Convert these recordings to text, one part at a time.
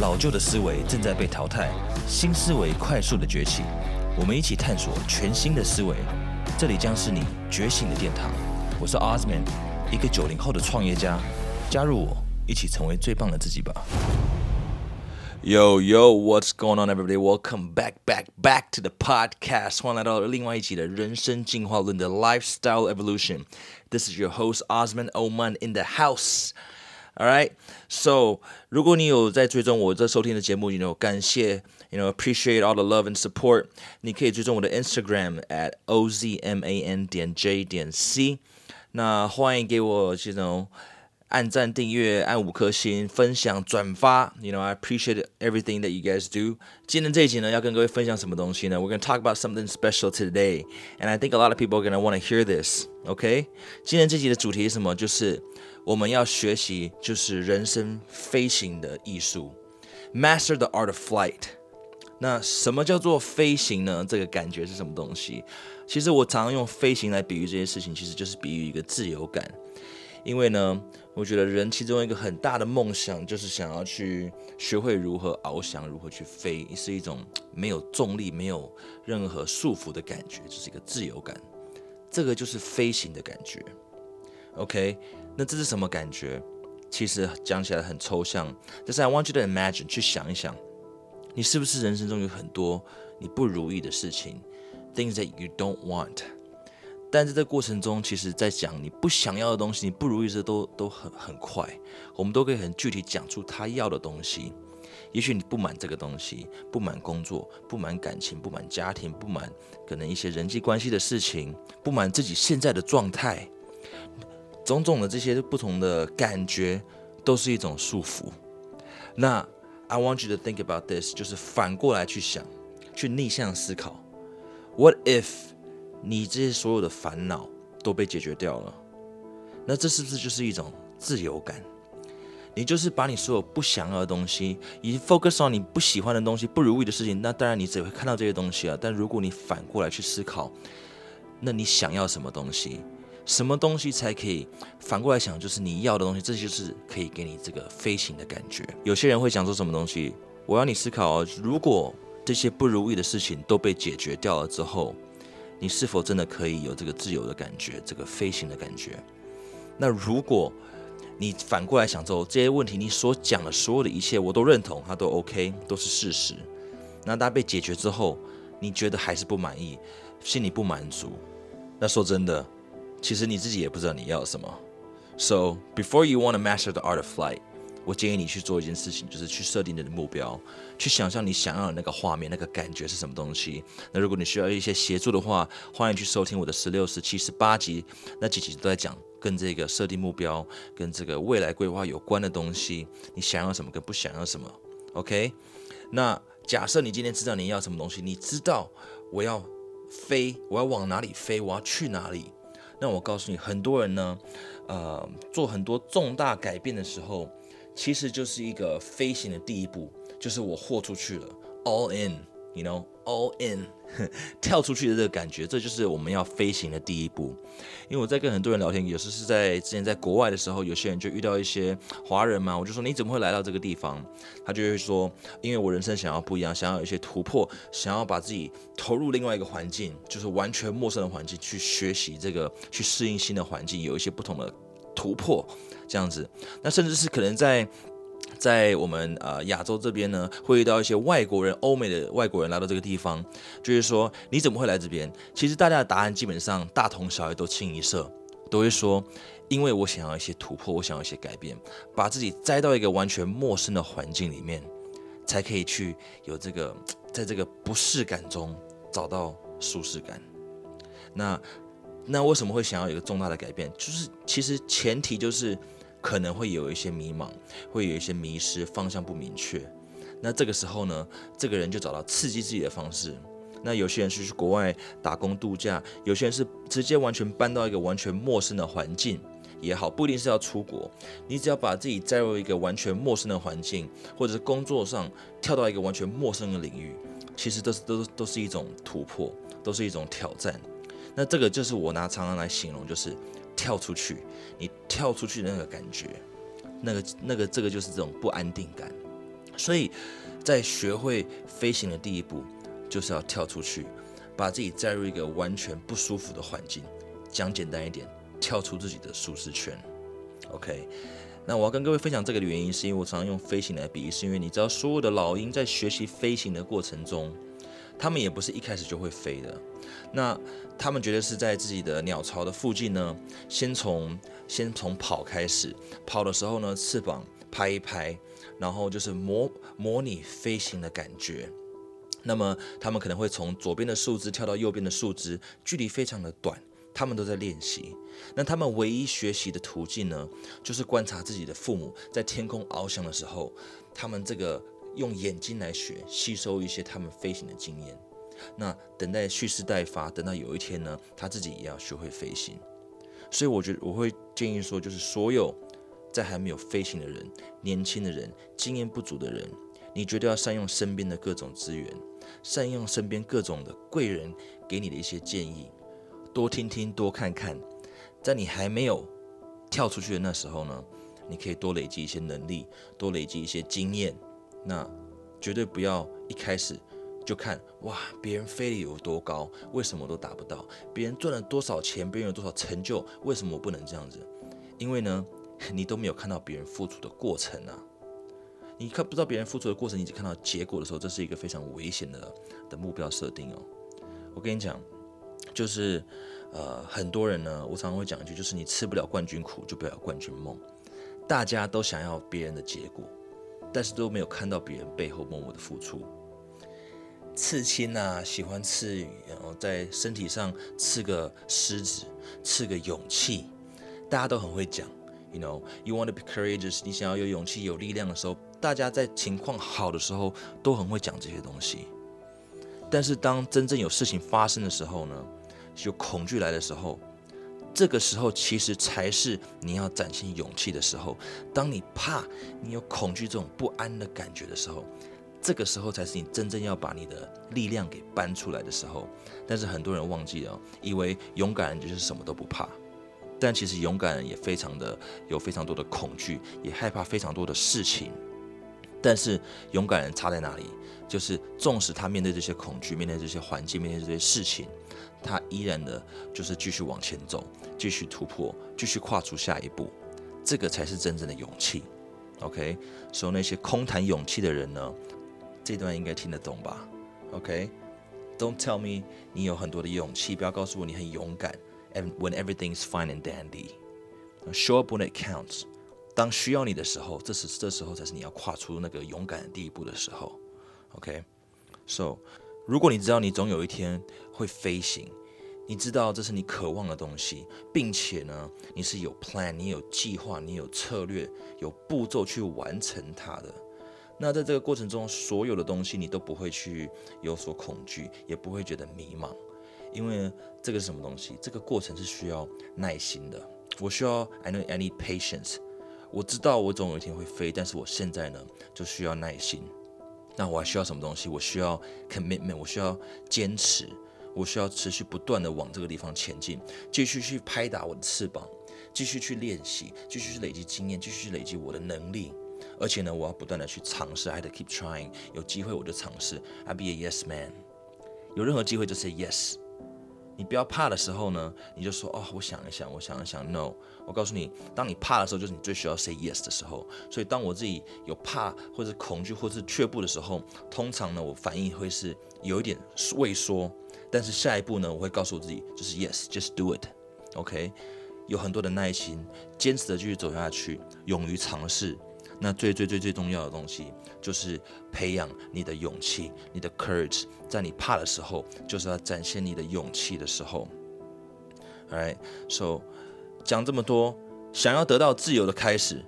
老旧的思维正在被淘汰，新思维快速的崛起。我们一起探索全新的思维，这里将是你觉醒的殿堂。我是 Osman，一个九零后的创业家。加入我，一起成为最棒的自己吧。Yo yo, what's going on, everybody? Welcome back, back, back to the podcast. 欢迎来到另外一集的人生进化论的 Lifestyle Evolution. This is your host Osman Oman in the house. All right, so 如果你有在追踪我这收听的节目，you know 感谢，you know appreciate all the love and support。你可以追踪我的 Instagram at ozman 点 j 点 c。那欢迎给我这种 按赞、订阅、按五颗星、分享、转发。You know I appreciate everything that you guys do。今天这一集呢，要跟各位分享什么东西呢？We're gonna talk about something special today, and I think a lot of people are gonna want to hear this. OK，今天这集的主题是什么？就是我们要学习，就是人生飞行的艺术，Master the art of flight。那什么叫做飞行呢？这个感觉是什么东西？其实我常常用飞行来比喻这些事情，其实就是比喻一个自由感。因为呢， 我觉得人其中一个很大的梦想，就是想要去学会如何翱翔，如何去飞，是一种没有重力、没有任何束缚的感觉，就是一个自由感。这个就是飞行的感觉。OK，那这是什么感觉？其实讲起来很抽象，但是 I want you to imagine，去想一想，你是不是人生中有很多你不如意的事情，things that you don't want。但在这过程中，其实在讲你不想要的东西，你不如意的都都很很快，我们都可以很具体讲出他要的东西。也许你不满这个东西，不满工作，不满感情，不满家庭，不满可能一些人际关系的事情，不满自己现在的状态，种种的这些不同的感觉，都是一种束缚。那 I want you to think about this，就是反过来去想，去逆向思考，What if 你这些所有的烦恼都被解决掉了？那这是不是就是一种自由感？你就是把你所有不想要的东西，以及 focus on 你不喜欢的东西、不如意的事情，那当然你只会看到这些东西啊。但如果你反过来去思考，那你想要什么东西？什么东西才可以反过来想？就是你要的东西，这就是可以给你这个飞行的感觉。有些人会讲说什么东西？我要你思考哦，如果这些不如意的事情都被解决掉了之后，你是否真的可以有这个自由的感觉，这个飞行的感觉？那如果你反过来想之后，这些问题你所讲的所有的一切，我都认同，它都 OK，都是事实。那它被解决之后，你觉得还是不满意，心里不满足。那说真的，其实你自己也不知道你要什么。So before you want to master the art of flight，我建议你去做一件事情，就是去设定你的目标，去想象你想要的那个画面、那个感觉是什么东西。那如果你需要一些协助的话，欢迎去收听我的十六、十七、十八集，那几集都在讲。跟这个设定目标、跟这个未来规划有关的东西，你想要什么跟不想要什么，OK？那假设你今天知道你要什么东西，你知道我要飞，我要往哪里飞，我要去哪里？那我告诉你，很多人呢，呃，做很多重大改变的时候，其实就是一个飞行的第一步，就是我豁出去了，all in，you know，all in。跳出去的这个感觉，这就是我们要飞行的第一步。因为我在跟很多人聊天，有时是在之前在国外的时候，有些人就遇到一些华人嘛，我就说你怎么会来到这个地方？他就会说，因为我人生想要不一样，想要有一些突破，想要把自己投入另外一个环境，就是完全陌生的环境去学习这个，去适应新的环境，有一些不同的突破，这样子。那甚至是可能在。在我们呃亚洲这边呢，会遇到一些外国人、欧美的外国人来到这个地方，就是说你怎么会来这边？其实大家的答案基本上大同小异，都清一色，都会说，因为我想要一些突破，我想要一些改变，把自己栽到一个完全陌生的环境里面，才可以去有这个在这个不适感中找到舒适感。那那为什么会想要有一个重大的改变？就是其实前提就是。可能会有一些迷茫，会有一些迷失，方向不明确。那这个时候呢，这个人就找到刺激自己的方式。那有些人是去国外打工度假，有些人是直接完全搬到一个完全陌生的环境也好，不一定是要出国。你只要把自己带入一个完全陌生的环境，或者是工作上跳到一个完全陌生的领域，其实都是都都是一种突破，都是一种挑战。那这个就是我拿常常来形容，就是。跳出去，你跳出去的那个感觉，那个那个这个就是这种不安定感。所以在学会飞行的第一步，就是要跳出去，把自己载入一个完全不舒服的环境。讲简单一点，跳出自己的舒适圈。OK，那我要跟各位分享这个的原因，是因为我常常用飞行来比喻，是因为你知道，所有的老鹰在学习飞行的过程中，他们也不是一开始就会飞的。那他们觉得是在自己的鸟巢的附近呢，先从先从跑开始，跑的时候呢，翅膀拍一拍，然后就是模模拟飞行的感觉。那么他们可能会从左边的树枝跳到右边的树枝，距离非常的短。他们都在练习。那他们唯一学习的途径呢，就是观察自己的父母在天空翱翔的时候，他们这个用眼睛来学，吸收一些他们飞行的经验。那等待蓄势待发，等到有一天呢，他自己也要学会飞行。所以我觉得我会建议说，就是所有在还没有飞行的人、年轻的人、经验不足的人，你绝对要善用身边的各种资源，善用身边各种的贵人给你的一些建议，多听听，多看看。在你还没有跳出去的那时候呢，你可以多累积一些能力，多累积一些经验。那绝对不要一开始。就看哇，别人飞得有多高，为什么都达不到？别人赚了多少钱，别人有多少成就，为什么我不能这样子？因为呢，你都没有看到别人付出的过程啊。你看不到别人付出的过程，你只看到结果的时候，这是一个非常危险的的目标设定哦。我跟你讲，就是呃，很多人呢，我常常会讲一句，就是你吃不了冠军苦，就不要冠军梦。大家都想要别人的结果，但是都没有看到别人背后默默的付出。刺青啊，喜欢刺，然后在身体上刺个狮子，刺个勇气，大家都很会讲。You know, you want to be courageous。你想要有勇气、有力量的时候，大家在情况好的时候都很会讲这些东西。但是当真正有事情发生的时候呢，有恐惧来的时候，这个时候其实才是你要展现勇气的时候。当你怕、你有恐惧这种不安的感觉的时候。这个时候才是你真正要把你的力量给搬出来的时候，但是很多人忘记了，以为勇敢人就是什么都不怕，但其实勇敢人也非常的有非常多的恐惧，也害怕非常多的事情。但是勇敢人差在哪里？就是纵使他面对这些恐惧，面对这些环境，面对这些事情，他依然的就是继续往前走，继续突破，继续跨出下一步，这个才是真正的勇气。OK，所以那些空谈勇气的人呢？这段应该听得懂吧？OK，Don't tell me 你有很多的勇气，不要告诉我你很勇敢。And when everything's fine and dandy，show up when it counts。当需要你的时候，这是这时候才是你要跨出那个勇敢的第一步的时候。OK，So 如果你知道你总有一天会飞行，你知道这是你渴望的东西，并且呢，你是有 plan，你有计划，你有策略，有步骤去完成它的。那在这个过程中，所有的东西你都不会去有所恐惧，也不会觉得迷茫，因为这个是什么东西？这个过程是需要耐心的。我需要，I know I need patience。我知道我总有一天会飞，但是我现在呢就需要耐心。那我还需要什么东西？我需要 commitment，我需要坚持，我需要持续不断的往这个地方前进，继续去拍打我的翅膀，继续去练习，继续去累积经验，继续去累积我的能力。而且呢，我要不断的去尝试，I had to keep trying。有机会我就尝试，I be a yes man。有任何机会就 say yes。你不要怕的时候呢，你就说哦，我想一想，我想一想，no。我告诉你，当你怕的时候，就是你最需要 say yes 的时候。所以当我自己有怕或者恐惧或是却步的时候，通常呢，我反应会是有一点畏缩。但是下一步呢，我会告诉我自己，就是 yes，just do it。OK，有很多的耐心，坚持的继续走下去，勇于尝试。那最最最最重要的东西，就是培养你的勇气，你的 courage，在你怕的时候，就是要展现你的勇气的时候。Alright，so 讲这么多，想要得到自由的开始，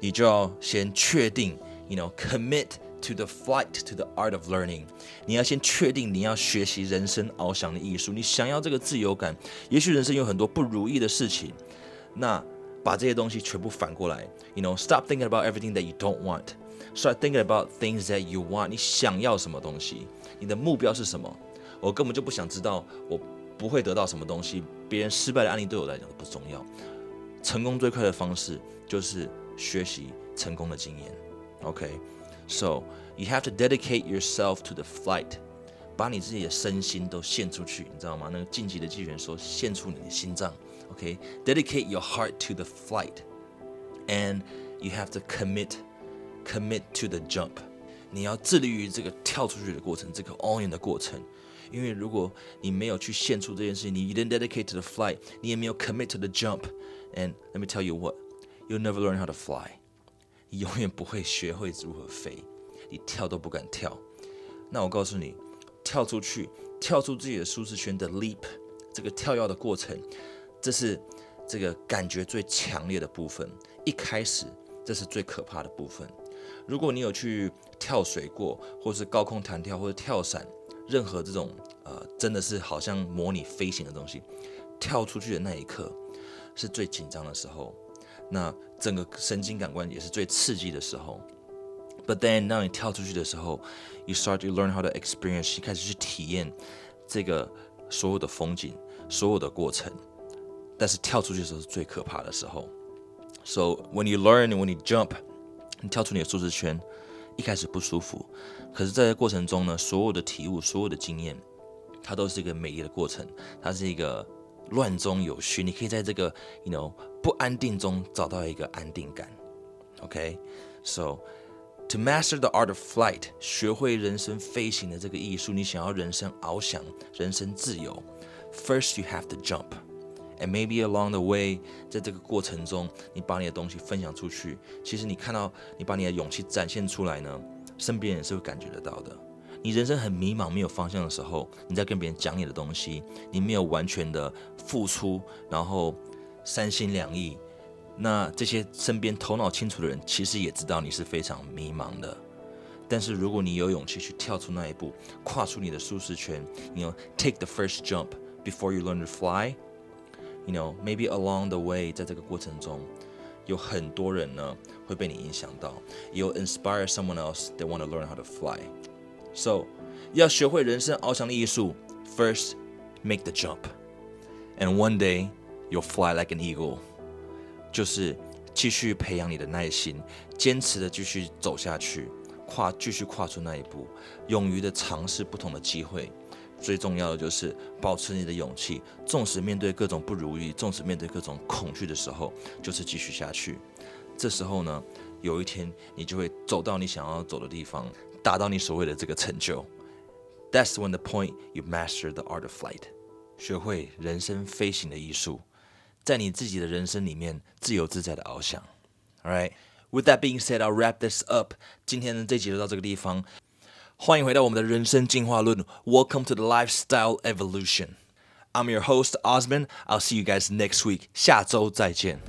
你就要先确定，you know，commit to the flight to the art of learning。你要先确定你要学习人生翱翔的艺术。你想要这个自由感，也许人生有很多不如意的事情，那。把这些东西全部反过来，you know，stop thinking about everything that you don't want，start thinking about things that you want。你想要什么东西？你的目标是什么？我根本就不想知道我不会得到什么东西。别人失败的案例对我来讲不重要。成功最快的方式就是学习成功的经验。OK，So you have to dedicate yourself to the flight，把你自己的身心都献出去，你知道吗？那个晋级的纪元说，献出你的心脏。OK，dedicate、okay? your heart to the flight，and you have to commit commit to the jump。你要致力于这个跳出去的过程，这个 all in 的过程。因为如果你没有去献出这件事情，你 didn't dedicate to the flight，你也没有 commit to the jump，and let me tell you what，you'll never learn how to fly。你永远不会学会如何飞，你跳都不敢跳。那我告诉你，跳出去，跳出自己的舒适圈的 leap，这个跳跃的过程， 这是这个感觉最强烈的部分。一开始，这是最可怕的部分。如果你有去跳水过，或是高空弹跳，或者跳伞，任何这种呃，真的是好像模拟飞行的东西，跳出去的那一刻是最紧张的时候。那整个神经感官也是最刺激的时候。But then，当你跳出去的时候，you start to learn how to experience，你开始去体验这个所有的风景，所有的过程。但是跳出去的时候是最可怕的时候。So when you learn and when you jump，你跳出你的舒适圈，一开始不舒服，可是在这过程中呢，所有的体悟，所有的经验，它都是一个美丽的过程，它是一个。乱中有序，你可以在这个，you know，不安定中找到一个安定感。OK，so to master the art of flight，学会人生飞行的这个艺术，你想要人生翱翔，人生自由，first you have to And maybe along the way，在这个过程中，你把你的东西分享出去，其实你看到你把你的勇气展现出来呢，身边人是会感觉得到的。你人生很迷茫、没有方向的时候，你在跟别人讲你的东西，你没有完全的付出，然后三心两意，那这些身边头脑清楚的人，其实也知道你是非常迷茫的。但是如果你有勇气去跳出那一步，跨出你的舒适圈，you know take the first jump before you learn to fly fly，you know maybe along the way，在这个过程中，有很多人呢会被你影响到，you inspire someone else that want to learn how to fly。So，要学会人生翱翔的艺术，First make the jump，and one day you'll fly like an eagle。就是继续培养你的耐心，坚持的继续走下去，跨继续跨出那一步，勇于的尝试不同的机会。 最重要的就是保持你的勇气，纵使面对各种不如意，纵使面对各种恐惧的时候，就是继续下去。这时候呢，有一天你就会走到你想要走的地方。达到你所谓的这个成就。That's when the point you master the art of flight，学会人生飞行的艺术，在你自己的人生里面自由自在的翱翔。All right. With that being said, I'll wrap this up. 今天的这集就到这个地方。欢迎回到我们的人生进化论。Welcome to the lifestyle evolution. I'm your host Osman. I'll see you guys next week. 下周再见。